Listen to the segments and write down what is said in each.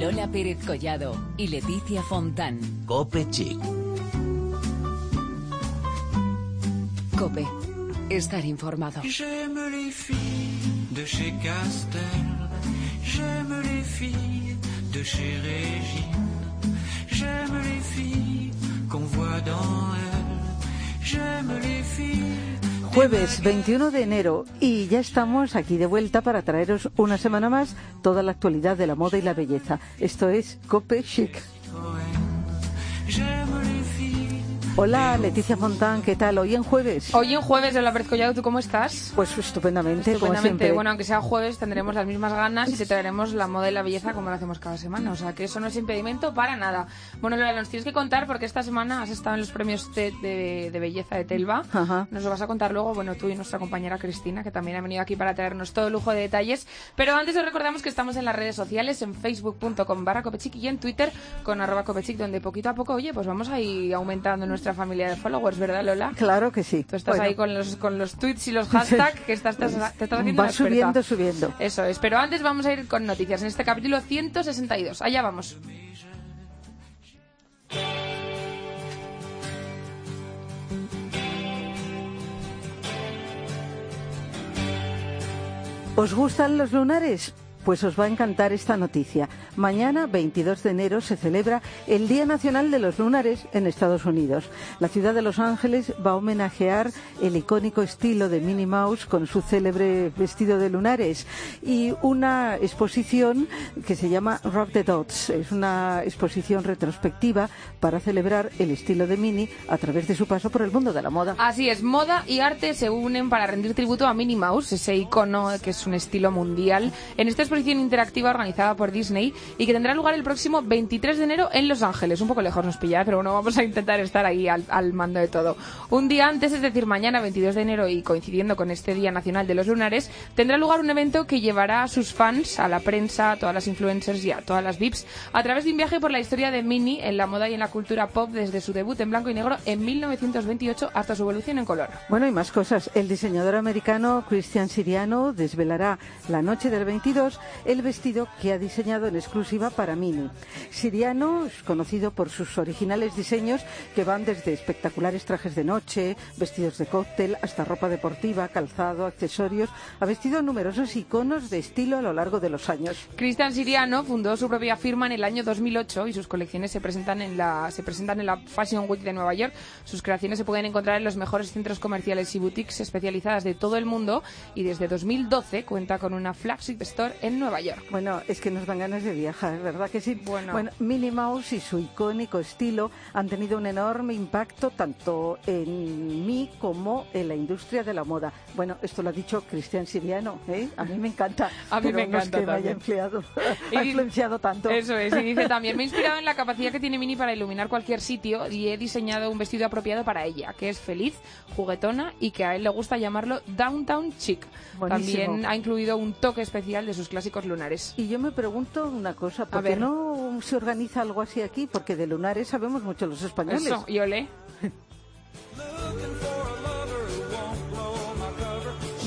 Lola Pérez Collado y Leticia Fontán. Cope Chic. Cope. Estar informado. J'aime les filles de chez Castel. J'aime les filles de chez Régine. J'aime les filles qu'on voit dans elle. J'aime les filles. Jueves 21 de enero y ya estamos aquí de vuelta para traeros una semana más toda la actualidad de la moda y la belleza. Esto es Cope Chic. Hola Leticia Fontán, ¿qué tal? Hoy en jueves. Hoy en jueves de la Pérez Collado, ¿tú cómo estás? Pues estupendamente, como Estupendamente. siempre. Bueno, aunque sea jueves, tendremos las mismas ganas y te traeremos la moda y la belleza como lo hacemos cada semana. O sea, que eso no es impedimento para nada. Bueno, Lola, nos tienes que contar porque esta semana has estado en los premios TED de, de belleza de Telva. Ajá. Nos lo vas a contar luego, bueno, tú y nuestra compañera Cristina, que también ha venido aquí para traernos todo lujo de detalles. Pero antes os recordamos que estamos en las redes sociales, en facebook.com barra copechic y en Twitter con arroba copechic, donde poquito a poco, oye, pues vamos a ir aumentando nuestra familia de followers, ¿verdad, Lola? Claro que sí. Tú estás Bueno, ahí con los, con los tweets y los hashtags que estás, estás- te estás haciendo Va subiendo, subiendo. Eso es, pero antes vamos a ir con noticias en este capítulo 162. Allá vamos. ¿Os gustan los lunares? Pues os va a encantar esta noticia. Mañana, 22 de enero, se celebra el Día Nacional de los Lunares en Estados Unidos. La ciudad de Los Ángeles va a homenajear el icónico estilo de Minnie Mouse con su célebre vestido de lunares y una exposición que se llama Rock the Dots. Es una exposición retrospectiva para celebrar el estilo de Minnie a través de su paso por el mundo de la moda. Así es, moda y arte se unen para rendir tributo a Minnie Mouse, ese icono que es un estilo mundial, en esta interactiva organizada por Disney y que tendrá lugar el próximo 23 de enero en Los Ángeles. Un poco lejos nos pilla, pero bueno, vamos a intentar estar ahí al, al mando de todo. Un día antes, es decir, mañana 22 de enero y coincidiendo con este Día Nacional de los Lunares, tendrá lugar un evento que llevará a sus fans, a la prensa, a todas las influencers y a todas las VIPs a través de un viaje por la historia de Minnie en la moda y en la cultura pop desde su debut en blanco y negro en 1928 hasta su evolución en color. Bueno, y más cosas. El diseñador americano Christian Siriano desvelará la noche del 22 el vestido que ha diseñado en exclusiva para Mini. Siriano es conocido por sus originales diseños que van desde espectaculares trajes de noche, vestidos de cóctel, hasta ropa deportiva, calzado, accesorios. Ha vestido numerosos iconos de estilo a lo largo de los años. Cristian Siriano fundó su propia firma en el año 2008 y sus colecciones se presentan en la se presentan en la Fashion Week de Nueva York. Sus creaciones se pueden encontrar en los mejores centros comerciales y boutiques especializadas de todo el mundo y desde 2012 cuenta con una flagship store en Nueva York. Bueno, es que nos dan ganas de viajar, ¿verdad que sí? Bueno. Minnie Mouse y su icónico estilo han tenido un enorme impacto tanto en mí como en la industria de la moda. Bueno, esto lo ha dicho Cristian Siriano, ¿eh? A mí me encanta. A mí me no es encanta que me haya empleado, Y ha dice- influenciado tanto. Eso es, y dice también, me he inspirado en la capacidad que tiene Mini para iluminar cualquier sitio y he diseñado un vestido apropiado para ella, que es feliz, juguetona y que a él le gusta llamarlo Downtown Chic. Buenísimo. También ha incluido un toque especial de sus clásicos lunares. Y yo me pregunto una cosa, ¿por qué no se organiza algo así aquí? Porque de lunares sabemos mucho los españoles. Eso, y ole.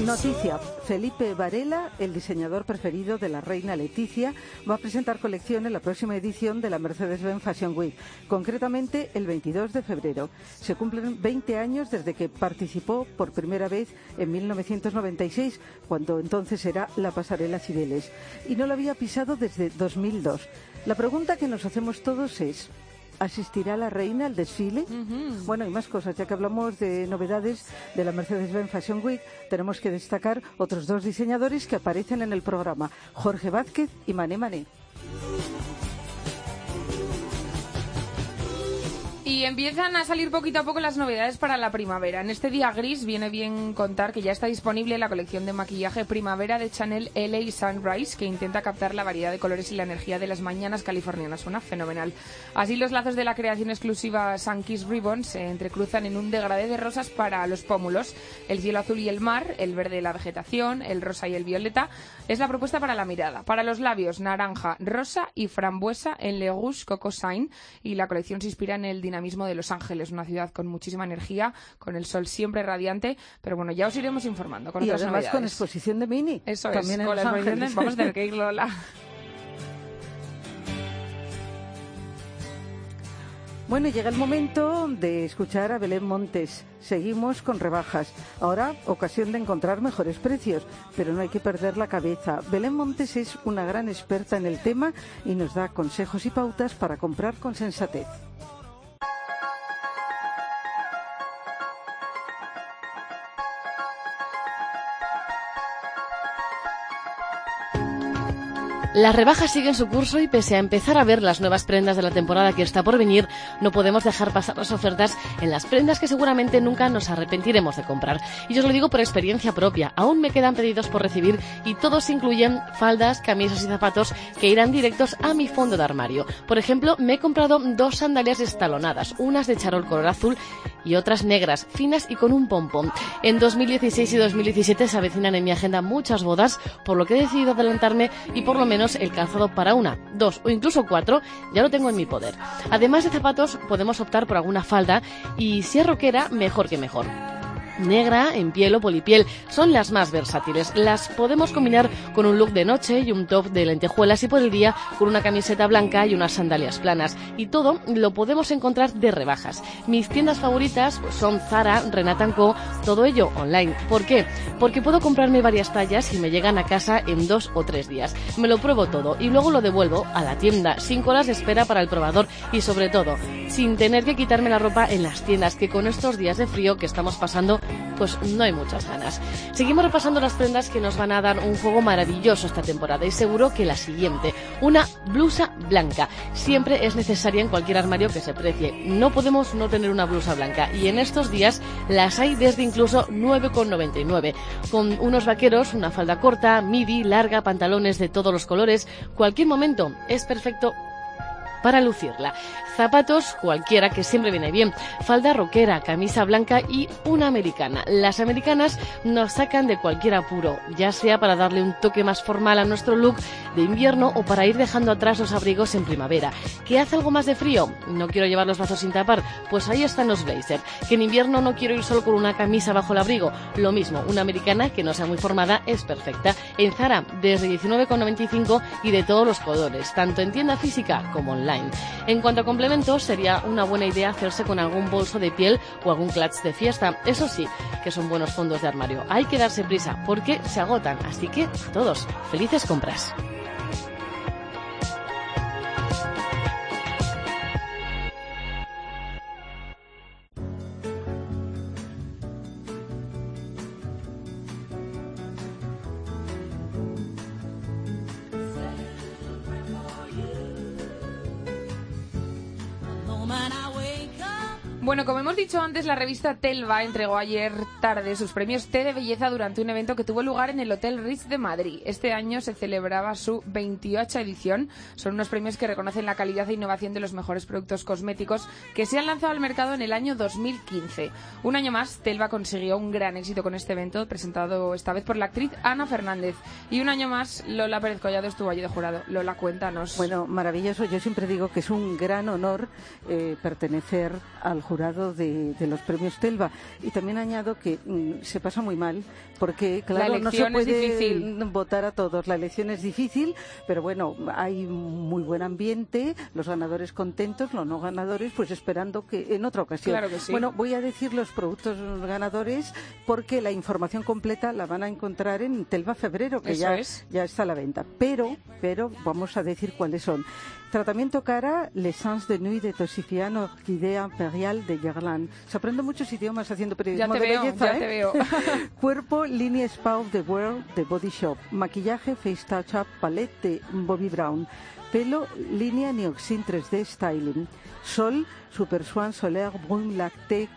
Noticia. Felipe Varela, el diseñador preferido de la reina Leticia, va a presentar colección en la próxima edición de la Mercedes-Benz Fashion Week, concretamente el 22 de febrero. Se cumplen 20 años desde que participó por primera vez en 1996, cuando entonces era la pasarela Cibeles, y no la había pisado desde 2002. La pregunta que nos hacemos todos es, ¿Asistirá la reina al desfile? Bueno, y más cosas. Ya que hablamos de novedades de la Mercedes-Benz Fashion Week, tenemos que destacar otros dos diseñadores que aparecen en el programa, Jorge Vázquez y Mané Mané. Y empiezan a salir poquito a poco las novedades para la primavera. En este día gris viene bien contar que ya está disponible la colección de maquillaje primavera de Chanel LA Sunrise, que intenta captar la variedad de colores y la energía de las mañanas californianas. Suena fenomenal. Así los lazos de la creación exclusiva Sunkiss Ribbon se entrecruzan en un degradé de rosas para los pómulos. El cielo azul y el mar, el verde de la vegetación, el rosa y el violeta, es la propuesta para la mirada. Para los labios, naranja, rosa y frambuesa en Le Coco Shine. Y la colección se inspira en el dinamismo de Los Ángeles, una ciudad con muchísima energía, con el sol siempre radiante. Pero bueno, ya os iremos informando con y otras además con novedades. exposición de Mini. Eso también es, en con la exposición de-. Vamos a tener que ir, Lola. Bueno, llega el momento de escuchar a Belén Montes. Seguimos con rebajas. Ahora, ocasión de encontrar mejores precios, pero no hay que perder la cabeza. Belén Montes es una gran experta en el tema y nos da consejos y pautas para comprar con sensatez. Las rebajas siguen su curso y pese a empezar a ver las nuevas prendas de la temporada que está por venir, no podemos dejar pasar las ofertas en las prendas que seguramente nunca nos arrepentiremos de comprar. Y yo os lo digo por experiencia propia. Aún me quedan pedidos por recibir y todos incluyen faldas, camisas y zapatos que irán directos a mi fondo de armario. Por ejemplo, me he comprado dos sandalias estalonadas, unas de charol color azul y otras negras, finas y con un pompón. En 2016 y 2017 se avecinan en mi agenda muchas bodas, por lo que he decidido adelantarme y por lo menos el calzado para una, dos o incluso cuatro, ya lo tengo en mi poder. Además de zapatos, podemos optar por alguna falda y si es rockera, mejor que mejor negra, en piel o polipiel. Son las más versátiles. Las podemos combinar con un look de noche y un top de lentejuelas y por el día con una camiseta blanca y unas sandalias planas. Y todo lo podemos encontrar de rebajas. Mis tiendas favoritas son Zara, Renata Co, todo ello online. ¿Por qué? Porque puedo comprarme varias tallas y me llegan a casa en dos o tres días. Me lo pruebo todo y luego lo devuelvo a la tienda sin colas de espera para el probador y sobre todo sin tener que quitarme la ropa en las tiendas que con estos días de frío que estamos pasando pues no hay muchas ganas. Seguimos repasando las prendas que nos van a dar un juego maravilloso esta temporada y seguro que la siguiente, una blusa blanca. Siempre es necesaria en cualquier armario que se precie. No podemos no tener una blusa blanca y en estos días las hay desde incluso 9,99 con unos vaqueros, una falda corta, midi, larga, pantalones de todos los colores. Cualquier momento es perfecto para lucirla. Zapatos cualquiera que siempre viene bien. Falda roquera, camisa blanca y una americana. Las americanas nos sacan de cualquier apuro, ya sea para darle un toque más formal a nuestro look de invierno o para ir dejando atrás los abrigos en primavera. ¿Que hace algo más de frío? No quiero llevar los brazos sin tapar. Pues ahí están los blazers. Que en invierno no quiero ir solo con una camisa bajo el abrigo. Lo mismo, una americana que no sea muy formada es perfecta. En Zara, desde 19,95 y de todos los colores, tanto en tienda física como online. En cuanto a complementos, sería una buena idea hacerse con algún bolso de piel o algún clutch de fiesta. Eso sí, que son buenos fondos de armario. Hay que darse prisa porque se agotan. Así que, todos, felices compras. Dicho antes, la revista Telva entregó ayer tarde sus premios T de belleza durante un evento que tuvo lugar en el Hotel Ritz de Madrid. Este año se celebraba su 28 edición. Son unos premios que reconocen la calidad e innovación de los mejores productos cosméticos que se han lanzado al mercado en el año 2015. Un año más, Telva consiguió un gran éxito con este evento, presentado esta vez por la actriz Ana Fernández. Y un año más, Lola Pérez Collado estuvo allí de jurado. Lola, cuéntanos. Bueno, maravilloso. Yo siempre digo que es un gran honor eh, pertenecer al jurado de, los premios Telva. Y también añado que mm, se pasa muy mal, porque, claro, no se puede votar a todos. La elección es difícil, pero bueno, hay muy buen ambiente, los ganadores contentos, los no ganadores, pues esperando que en otra ocasión. Bueno, voy a decir los productos ganadores porque la información completa la van a encontrar en Telva Febrero, que ya, ya está a la venta. Pero, pero vamos a decir cuáles son. Tratamiento cara, l'essence de nuit de Tosifiano, Orquídea Imperial de Guerlain. Se aprende muchos idiomas haciendo periodismo ya te de veo, belleza. Ya ¿eh? te veo. Cuerpo, línea Spa of the World de Body Shop. Maquillaje, Face Touch Up Palette de Bobby Brown. Pelo, línea Nioxin 3D Styling. Sol, Super Swan Solaire Brun Lacté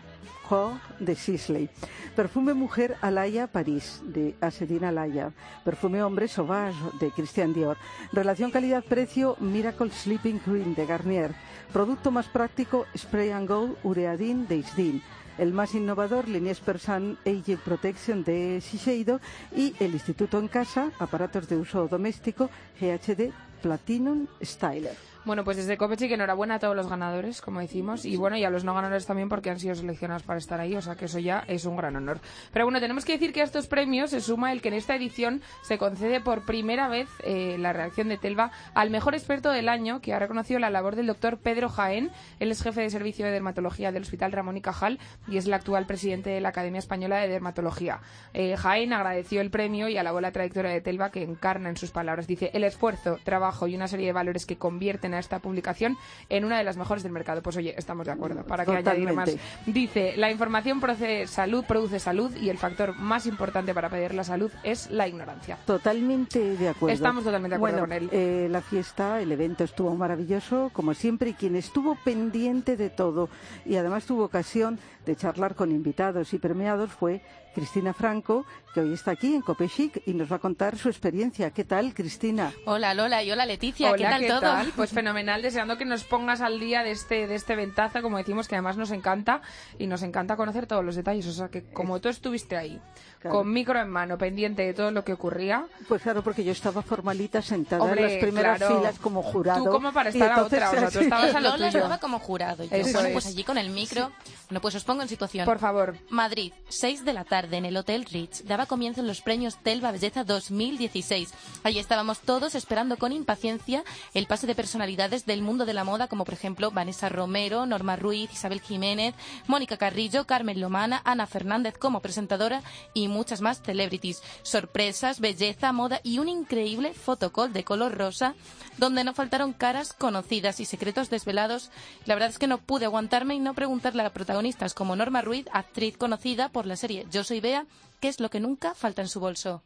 de Sisley. Perfume mujer Alaya París de Asedina Alaya. Perfume hombre Sauvage de Christian Dior. Relación calidad-precio Miracle Sleeping Cream de Garnier. Producto más práctico Spray and Go Ureadin de Isdin. El más innovador, Liniers Persan Age Protection de Shiseido y el Instituto en Casa, aparatos de uso doméstico GHD Platinum Styler. Bueno, pues desde Copechic enhorabuena a todos los ganadores, como decimos, y bueno, y a los no ganadores también porque han sido seleccionados para estar ahí, o sea que eso ya es un gran honor. Pero bueno, tenemos que decir que a estos premios se suma el que en esta edición se concede por primera vez eh, la reacción de Telva al mejor experto del año, que ha reconocido la labor del doctor Pedro Jaén. Él es jefe de servicio de dermatología del Hospital Ramón y Cajal y es el actual presidente de la Academia Española de Dermatología. Eh, Jaén agradeció el premio y alabó la trayectoria de Telva que encarna en sus palabras. Dice, el esfuerzo, trabajo y una serie de valores que convierten a esta publicación en una de las mejores del mercado. Pues oye, estamos de acuerdo, para que añadir más. Dice, la información procede salud, produce salud y el factor más importante para pedir la salud es la ignorancia. Totalmente de acuerdo. Estamos totalmente de acuerdo Bueno, con él. eh, la fiesta, el evento estuvo maravilloso, como siempre, y quien estuvo pendiente de todo y además tuvo ocasión de charlar con invitados y premiados fue Cristina Franco, que hoy está aquí en Copechic y nos va a contar su experiencia. ¿Qué tal, Cristina? Hola Lola y hola Leticia, ¿qué Hola, tal ¿qué todo? tal? Pues fenomenal, deseando que nos pongas al día de este, de este ventazo, como decimos, que además nos encanta y nos encanta conocer todos los detalles. O sea, que como tú estuviste ahí, Claro. con micro en mano, pendiente de todo lo que ocurría, Pues claro, porque yo estaba formalita sentada Hombre, en las primeras claro. filas como jurado. Tú como para estar a otra, o sea, tú estabas a lo Lola tuyo. estaba como jurado. y Yo, Eso bueno, es. pues allí con el micro. Bueno, pues os pongo en situación. por favor. Madrid, 6 de la tarde en el Hotel Ritz. Daba comienzo en los premios Telva Belleza 2016. Allí estábamos todos esperando con impaciencia el pase de personalidades del mundo de la moda, como por ejemplo Vanessa Romero, Norma Ruiz, Isabel Jiménez, Mónica Carrillo, Carmen Lomana, Ana Fernández como presentadora y muchas más celebrities. Sorpresas, belleza, moda y un increíble fotocall de color rosa donde no faltaron caras conocidas y secretos desvelados. La verdad es que no pude aguantarme y no preguntarle a protagonistas como Norma Ruiz, actriz conocida por la serie Yo soy Bea, qué es lo que nunca falta en su bolso.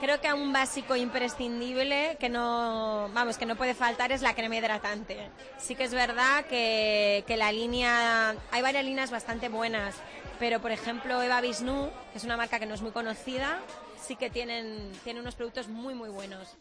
Creo que un básico imprescindible que no, vamos, que no puede faltar es la crema hidratante. Sí que es verdad que, que la línea, hay varias líneas bastante buenas, pero por ejemplo Eva Bisnu, que es una marca que no es muy conocida, sí que tienen, tiene unos productos muy muy buenos.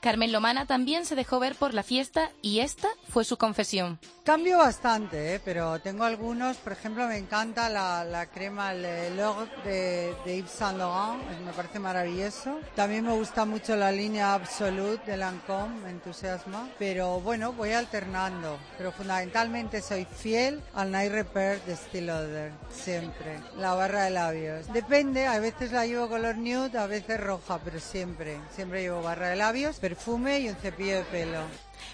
Carmen Lomana también se dejó ver por la fiesta y esta fue su confesión. Cambio bastante, ¿eh? pero tengo algunos, por ejemplo, me encanta la, la crema Le L'Or de, de Yves Saint Laurent, me parece maravilloso. También me gusta mucho la línea Absolute de Lancôme, me entusiasma, pero bueno, voy alternando, pero fundamentalmente soy fiel al Night Repair de Steel Lauder, siempre, la barra de labios. Depende, a veces la llevo color nude, a veces roja, pero siempre, siempre llevo barra de labios, perfume y un cepillo de pelo.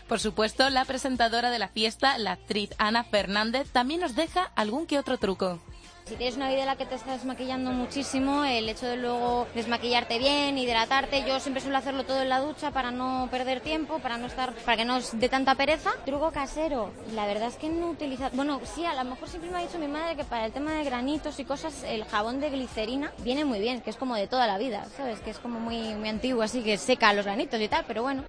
Por supuesto, la presentadora de la fiesta, la actriz Ana Fernández, también nos deja algún que otro truco. Si tienes una vida en la que te estás maquillando muchísimo, el hecho de luego desmaquillarte bien, hidratarte, yo siempre suelo hacerlo todo en la ducha para no perder tiempo, para no estar, para que no os dé tanta pereza. Truco casero, la verdad es que no utiliza, bueno, sí, a lo mejor siempre me ha dicho mi madre que para el tema de granitos y cosas, el jabón de glicerina viene muy bien, que es como de toda la vida, ¿sabes? Que es como muy, muy antiguo, así que seca los granitos y tal, pero bueno.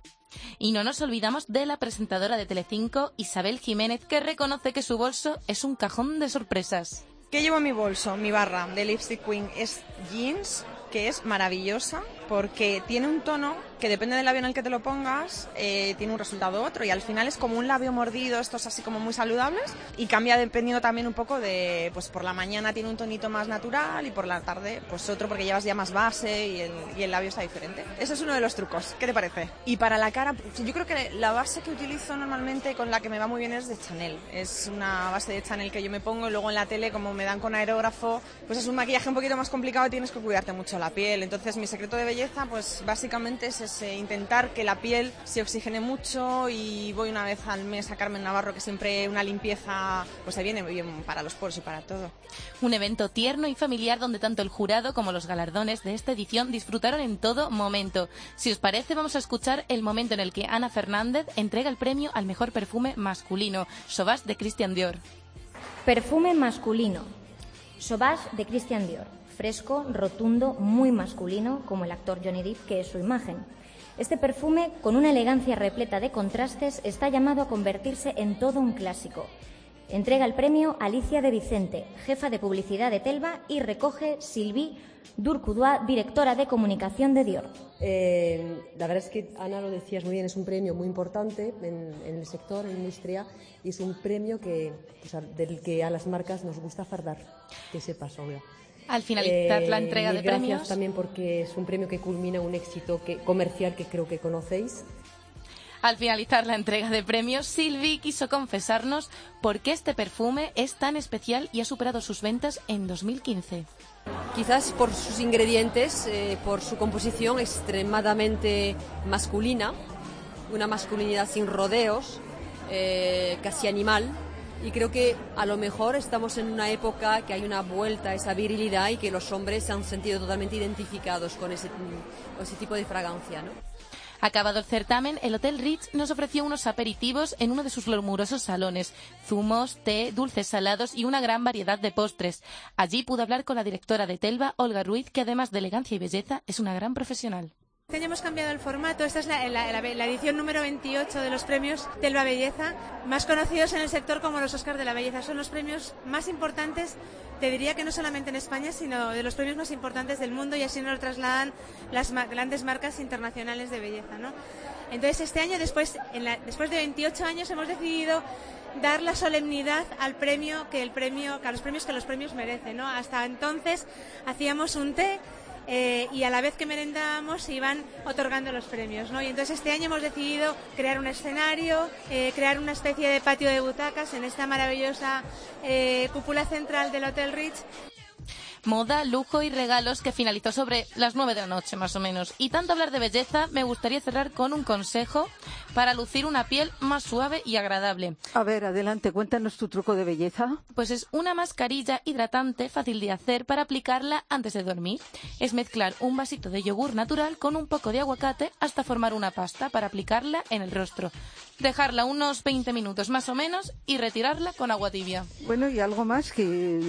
Y no nos olvidamos de la presentadora de Telecinco, Isabel Jiménez, que reconoce que su bolso es un cajón de sorpresas. ¿Qué llevo en mi bolso? Mi barra de Lipstick Queen es jeans, que es maravillosa porque tiene un tono que depende del labio en el que te lo pongas, eh, tiene un resultado otro y al final es como un labio mordido, estos así como muy saludables y cambia dependiendo también un poco de, pues por la mañana tiene un tonito más natural y por la tarde pues otro porque llevas ya más base y el, y el labio está diferente. Ese es uno de los trucos, ¿qué te parece? Y para la cara, yo creo que la base que utilizo normalmente con la que me va muy bien es de Chanel, es una base de Chanel que yo me pongo y luego en la tele como me dan con aerógrafo, pues es un maquillaje un poquito más complicado y tienes que cuidarte mucho la piel, entonces mi secreto de belleza pues básicamente es ese, intentar que la piel se oxigene mucho y voy una vez al mes a Carmen Navarro que siempre una limpieza pues se viene muy bien para los poros y para todo. Un evento tierno y familiar donde tanto el jurado como los galardones de esta edición disfrutaron en todo momento. Si os parece, vamos a escuchar el momento en el que Ana Fernández entrega el premio al mejor perfume masculino, Sauvage de Christian Dior. Perfume masculino. Sauvage de Christian Dior. Fresco, rotundo, muy masculino, como el actor Johnny Depp, que es su imagen. Este perfume, con una elegancia repleta de contrastes, está llamado a convertirse en todo un clásico. Entrega el premio Alicia de Vicente, jefa de publicidad de Telva, y recoge Sylvie Durcoudois, directora de comunicación de Dior. Eh, la verdad es que Ana lo decías muy bien, es un premio muy importante en, el sector, en la industria, y es un premio que, del que a las marcas nos gusta fardar, que sepas, obvio. Al finalizar Eh, la entrega mil de gracias premios, también porque es un premio que culmina un éxito que, comercial que creo que conocéis. Al finalizar la entrega de premios, Sylvie quiso confesarnos por qué este perfume es tan especial y ha superado sus ventas en 2015. Quizás por sus ingredientes, eh, por su composición extremadamente masculina, una masculinidad sin rodeos, eh, casi animal. Y creo que a lo mejor estamos en una época que hay una vuelta a esa virilidad y que los hombres se han sentido totalmente identificados con ese, ese tipo de fragancia. ¿no? Acabado el certamen, el Hotel Ritz nos ofreció unos aperitivos en uno de sus glamurosos salones, zumos, té, dulces salados y una gran variedad de postres. Allí pude hablar con la directora de Telva, Olga Ruiz, que además de elegancia y belleza, es una gran profesional. Este año hemos cambiado el formato. Esta es la, edición número 28 de los premios Telva Belleza, más conocidos en el sector como los Oscars de la Belleza. Son los premios más importantes, te diría que no solamente en España, sino de los premios más importantes del mundo y así nos lo trasladan las grandes marcas internacionales de belleza. Entonces, este año, después, de 28 años, hemos decidido dar la solemnidad al premio que el premio, que a los premios que los premios merecen. Hasta entonces hacíamos un té eh, y a la vez que merendábamos se iban otorgando los premios. ¿no? Y entonces este año hemos decidido crear un escenario, eh, crear una especie de patio de butacas en esta maravillosa eh, cúpula central del Hotel Ritz Moda, lujo y regalos que finalizó sobre las nueve de la noche más o menos. Y tanto hablar de belleza, me gustaría cerrar con un consejo para lucir una piel más suave y agradable. A ver, adelante, cuéntanos tu truco de belleza. Pues es una mascarilla hidratante fácil de hacer para aplicarla antes de dormir. Es mezclar un vasito de yogur natural con un poco de aguacate hasta formar una pasta para aplicarla en el rostro. Dejarla unos 20 minutos más o menos y retirarla con agua tibia. Bueno, y algo más que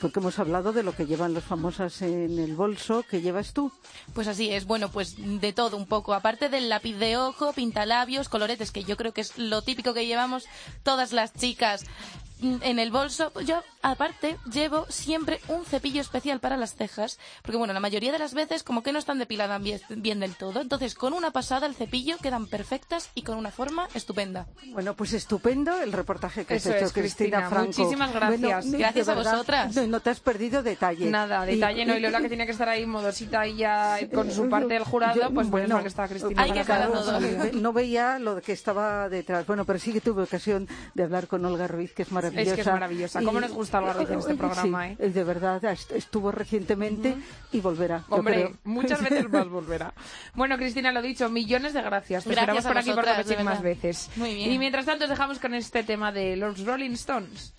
porque hemos hablado de lo que llevan los famosas en el bolso, que llevas tú. Pues así es, bueno, pues de todo un poco. Aparte del lápiz de ojo, pintalabios, coloretes, que yo creo que es lo típico que llevamos todas las chicas en el bolso, pues yo aparte llevo siempre un cepillo especial para las cejas, porque bueno, la mayoría de las veces como que no están depiladas bien, bien del todo, entonces con una pasada el cepillo quedan perfectas y con una forma estupenda. Bueno, pues estupendo el reportaje que Eso has hecho, es, Cristina, Cristina. Franco. Muchísimas gracias. Bueno, Gracias a verdad, vosotras. No, no te has perdido detalle. Nada, Y- detalle no. Y Lola que tiene que estar ahí modosita y ya con su parte del jurado, Yo- pues bueno, que está Cristina. hay que todo. Ve- No veía lo que estaba detrás. Bueno, pero sí que tuve ocasión de hablar con Olga Ruiz, que es maravillosa. Es que es maravillosa. ¿Cómo nos gusta Olga Ruiz en este Sí, programa, eh? De verdad, est- estuvo recientemente y volverá. yo Hombre, creo. muchas veces más volverá. Bueno, Cristina, lo dicho, millones de gracias. Te Gracias esperamos por aquí por repetir más veces. Muy bien. Y mientras tanto, os dejamos con este tema de los Rolling Stones.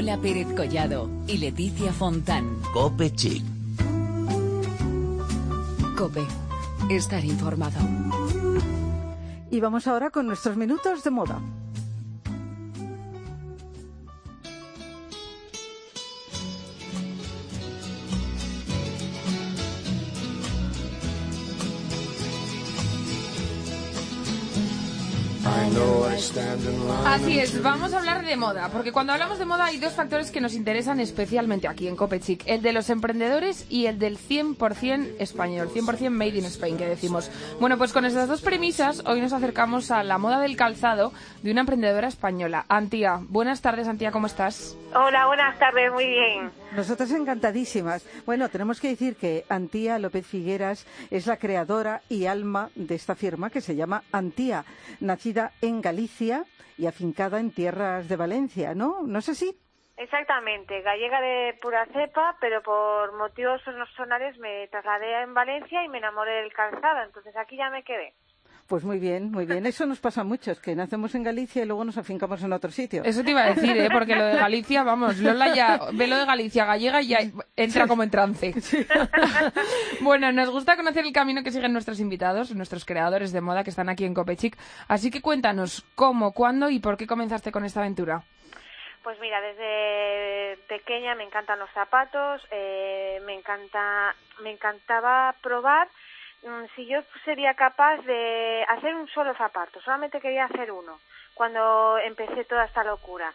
Lola Pérez Collado y Leticia Fontán. Cope Chic. Cope. Estar informado. Y vamos ahora con nuestros minutos de moda. Así es, vamos a hablar de moda, porque cuando hablamos de moda hay dos factores que nos interesan especialmente aquí en Copechic, el de los emprendedores y el del 100% español, 100% made in Spain, que decimos. Bueno, pues con estas dos premisas, hoy nos acercamos a la moda del calzado de una emprendedora española, Antía. Buenas tardes, Antía, ¿cómo estás? Hola, buenas tardes, muy bien. Nosotras encantadísimas. Bueno, tenemos que decir que Antía López Figueras es la creadora y alma de esta firma que se llama Antía, nacida en Galicia y afincada en tierras de Valencia, ¿no? ¿No es así? Exactamente, gallega de pura cepa, pero por motivos personales me trasladé en Valencia y me enamoré del calzado, entonces aquí ya me quedé. Pues muy bien, muy bien. Eso nos pasa a muchos, que nacemos en Galicia y luego nos afincamos en otro sitio. Eso te iba a decir, ¿eh? porque lo de Galicia, vamos, Lola ya ve lo de Galicia gallega y ya entra como en trance. bueno, nos gusta conocer el camino que siguen nuestros invitados, nuestros creadores de moda que están aquí en Copechic. Así que cuéntanos cómo, cuándo y por qué comenzaste con esta aventura. Pues mira, desde pequeña me encantan los zapatos, eh, me encanta, me encantaba probar si yo sería capaz de hacer un solo zapato, solamente quería hacer uno, cuando empecé toda esta locura.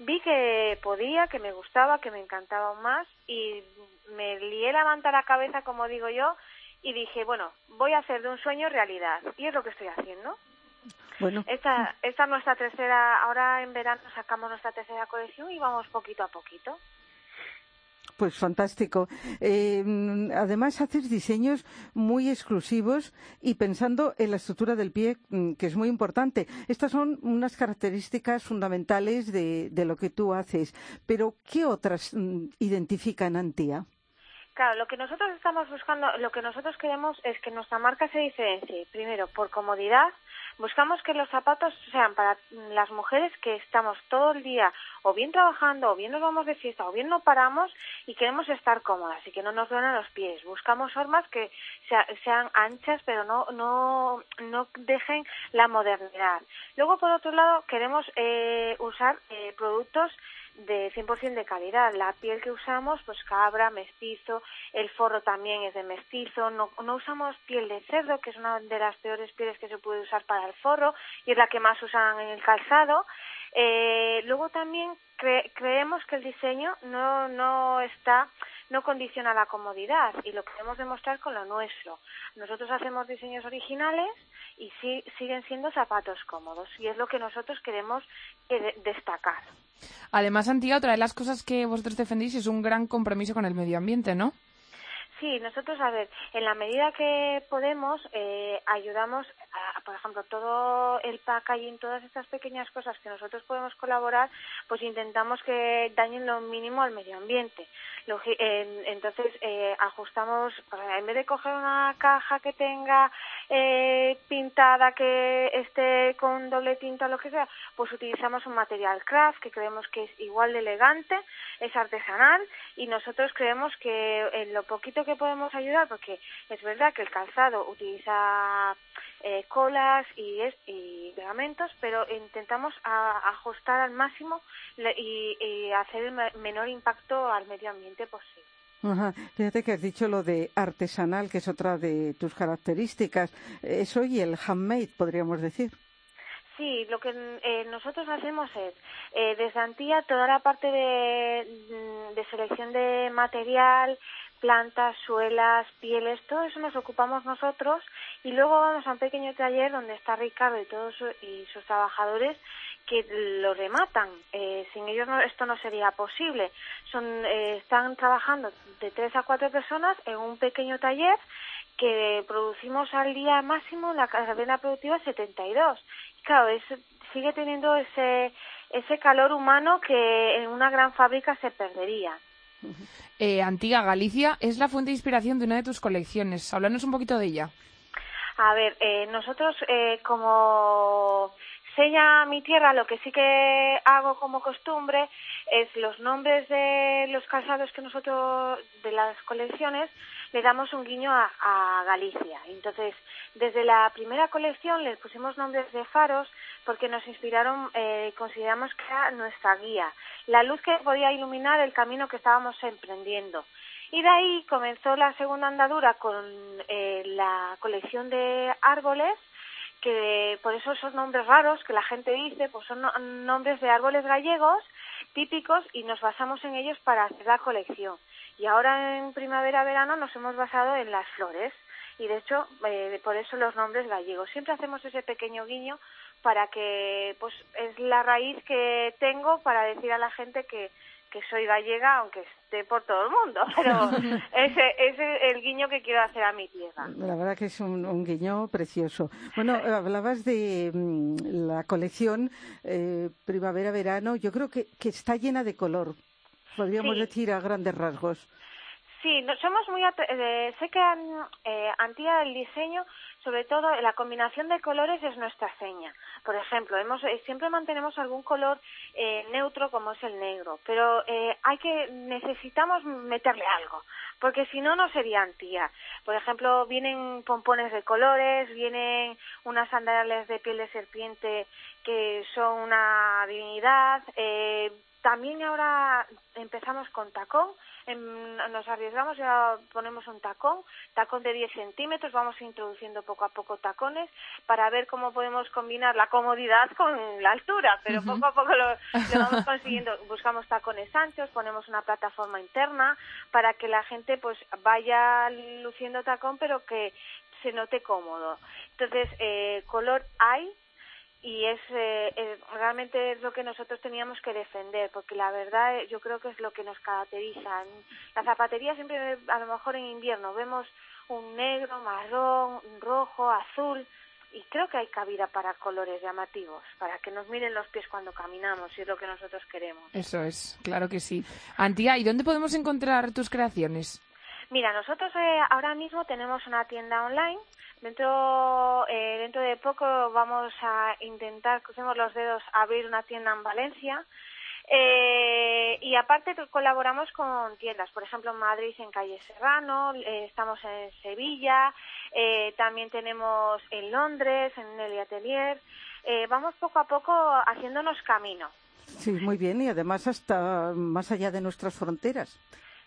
Vi que podía, que me gustaba, que me encantaba aún más y me lié la manta a la cabeza, como digo yo, y dije, bueno, voy a hacer de un sueño realidad. Y es lo que estoy haciendo. Bueno. Esta, esta es nuestra tercera, ahora en verano sacamos nuestra tercera colección y vamos poquito a poquito. Pues fantástico. Eh, además, haces diseños muy exclusivos y pensando en la estructura del pie, mm, que es muy importante. Estas son unas características fundamentales de, lo que tú haces. Pero, ¿qué otras mm, identifican Antía? Claro, lo que nosotros estamos buscando, lo que nosotros queremos es que nuestra marca se diferencie, primero, por comodidad, Buscamos que los zapatos sean para las mujeres que estamos todo el día o bien trabajando o bien nos vamos de fiesta o bien no paramos y queremos estar cómodas y que no nos duelen los pies. Buscamos formas que sean anchas pero no, no, no dejen la modernidad. Luego, por otro lado, queremos eh, usar eh, productos de 100% de calidad. La piel que usamos, pues cabra, mestizo, el forro también es de mestizo. No, no usamos piel de cerdo, que es una de las peores pieles que se puede usar para el forro y es la que más usan en el calzado. Eh, luego también creemos que el diseño no, no está no condiciona la comodidad y lo queremos demostrar con lo nuestro. Nosotros hacemos diseños originales y sí, siguen siendo zapatos cómodos y es lo que nosotros queremos destacar. Además, Antía, otra de las cosas que vosotros defendéis es un gran compromiso con el medio ambiente, ¿no? Sí, nosotros, a ver, en la medida que podemos, eh, ayudamos, a, por ejemplo, todo el packaging, todas estas pequeñas cosas que nosotros podemos colaborar, pues intentamos que dañen lo mínimo al medio ambiente. entonces, eh, ajustamos, en vez de coger una caja que tenga eh, pintada, que esté con doble tinta lo que sea, pues utilizamos un material craft que creemos que es igual de elegante, es artesanal y nosotros creemos que en lo poquito que podemos ayudar, porque es verdad que el calzado utiliza eh, colas y, y pegamentos, pero intentamos ajustar al máximo y, hacer el menor impacto al medio ambiente posible. Ajá. Fíjate que has dicho lo de artesanal, que es otra de tus características. Eso y el handmade, podríamos decir. Sí, lo que eh, nosotros hacemos es, eh, desde Antía, toda la parte de, mm, de selección de material, plantas, suelas, pieles, todo eso nos ocupamos nosotros y luego vamos a un pequeño taller donde está Ricardo y todos y sus trabajadores que lo rematan. Eh, sin ellos esto no sería posible. Son, eh, están trabajando de tres a cuatro personas en un pequeño taller que producimos al día máximo la cadena productiva 72. Y claro, es, sigue teniendo ese, ese calor humano que en una gran fábrica se perdería. Eh, Antigua Galicia es la fuente de inspiración de una de tus colecciones. Háblanos un poquito de ella. A ver, eh, nosotros eh, como enseña mi tierra, lo que sí que hago como costumbre es los nombres de los calzados que nosotros, de las colecciones, le damos un guiño a, a Galicia. Entonces, desde la primera colección les pusimos nombres de faros porque nos inspiraron, eh, consideramos que era nuestra guía, la luz que podía iluminar el camino que estábamos emprendiendo. Y de ahí comenzó la segunda andadura con eh, la colección de árboles, que por eso esos nombres raros que la gente dice, pues son no- nombres de árboles gallegos típicos y nos basamos en ellos para hacer la colección. Y ahora en primavera-verano nos hemos basado en las flores y de hecho eh, por eso los nombres gallegos. Siempre hacemos ese pequeño guiño para que pues es la raíz que tengo para decir a la gente que que soy gallega aunque esté por todo el mundo, pero ese ese es el guiño que quiero hacer a mi tierra. La verdad que es un, un guiño precioso. Bueno, hablabas de mm, la colección eh, primavera-verano. Yo creo que, que está llena de color, podríamos Sí. decir a grandes rasgos. Sí, no, somos muy... eh, sé que eh, Antía el diseño, sobre todo la combinación de colores es nuestra seña. Por ejemplo, hemos, eh, siempre mantenemos algún color eh, neutro como es el negro, pero eh, hay que necesitamos meterle algo, porque si no no sería Antía. Por ejemplo, vienen pompones de colores, vienen unas sandalias de piel de serpiente que son una divinidad. También ahora empezamos con tacón, nos arriesgamos y ahora ponemos un tacón, tacón de 10 centímetros, vamos introduciendo poco a poco tacones para ver cómo podemos combinar la comodidad con la altura, pero poco a poco lo, lo vamos consiguiendo. Buscamos tacones anchos, ponemos una plataforma interna para que la gente pues vaya luciendo tacón, pero que se note cómodo. Entonces, eh, color hay, y es eh, realmente es lo que nosotros teníamos que defender porque la verdad eh, yo creo que es lo que nos caracteriza la zapatería siempre a lo mejor en invierno vemos un negro marrón rojo azul y creo que hay cabida para colores llamativos para que nos miren los pies cuando caminamos y es lo que nosotros queremos Eso es, claro que sí. Antía, ¿y dónde podemos encontrar tus creaciones? Mira, nosotros eh, ahora mismo tenemos una tienda online. Dentro, eh, dentro de poco vamos a intentar, crucemos los dedos, abrir una tienda en Valencia. Eh, y aparte colaboramos con tiendas, por ejemplo en Madrid en Calle Serrano, eh, estamos en Sevilla, eh, también tenemos en Londres, en Nelly Atelier. Eh, vamos poco a poco haciéndonos camino. Sí, muy bien, y además hasta más allá de nuestras fronteras.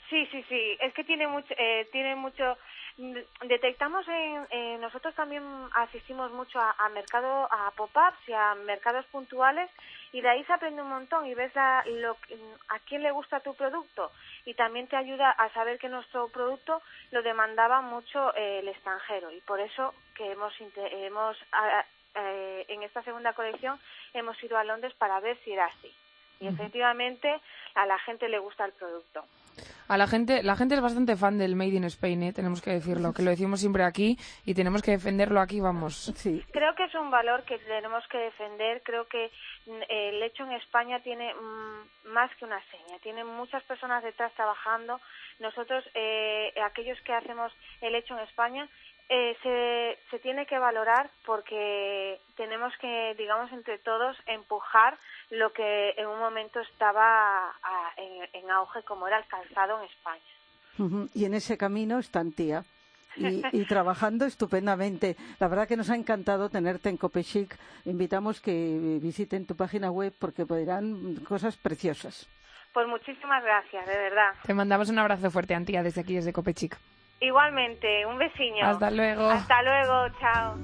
Sí, sí, sí. Es que tiene mucho, eh, tiene mucho. Mm, Detectamos en, eh, nosotros también asistimos mucho a, a mercado, a pop-ups y a mercados puntuales y de ahí se aprende un montón y ves a, lo, que- a quién le gusta tu producto y también te ayuda a saber que nuestro producto lo demandaba mucho eh, el extranjero y por eso que hemos a- eh, en esta segunda colección hemos ido a Londres para ver si era así y efectivamente a la gente le gusta el producto. A la gente, la gente es bastante fan del Made in Spain, ¿eh? tenemos que decirlo, que lo decimos siempre aquí y tenemos que defenderlo aquí, vamos. Sí. Creo que es un valor que tenemos que defender. Creo que mm, el hecho en España tiene mm, más que una seña. Tiene muchas personas detrás trabajando. Nosotros, eh, aquellos que hacemos el hecho en España, eh, se, se tiene que valorar porque tenemos que, digamos, entre todos empujar lo que en un momento estaba en, en auge, como era el calzado en España. Y en ese camino está Antía. Y, y trabajando estupendamente. La verdad que nos ha encantado tenerte en Copechic. Invitamos que visiten tu página web porque verán cosas preciosas. Pues muchísimas gracias, de verdad. Te mandamos un abrazo fuerte, Antía, desde aquí, desde Copechic. Igualmente, un besiño. Hasta luego. Hasta luego, chao.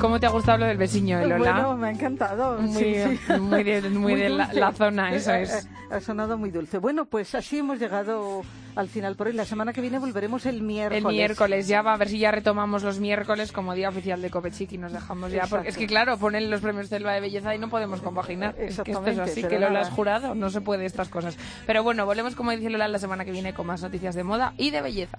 ¿Cómo te ha gustado lo del vecino, Lola? Bueno, me ha encantado. Muy, sí, sí. muy de, muy de la, zona, eso Eh, es. eh, Ha sonado muy dulce. Bueno, pues así hemos llegado al final por hoy. La semana que viene volveremos el miércoles. El miércoles ya va a ver si ya retomamos los miércoles como día oficial de Copechic y nos dejamos ya. Porque es que, claro, ponen los premios Selva de Belleza y no podemos compaginar. Es que esto es así, que Lola has jurado, no se puede estas cosas. Pero bueno, volvemos, como dice Lola, la semana que viene con más noticias de moda y de belleza.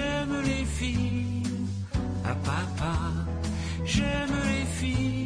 J'aime les filles ah, papa, j'aime les filles.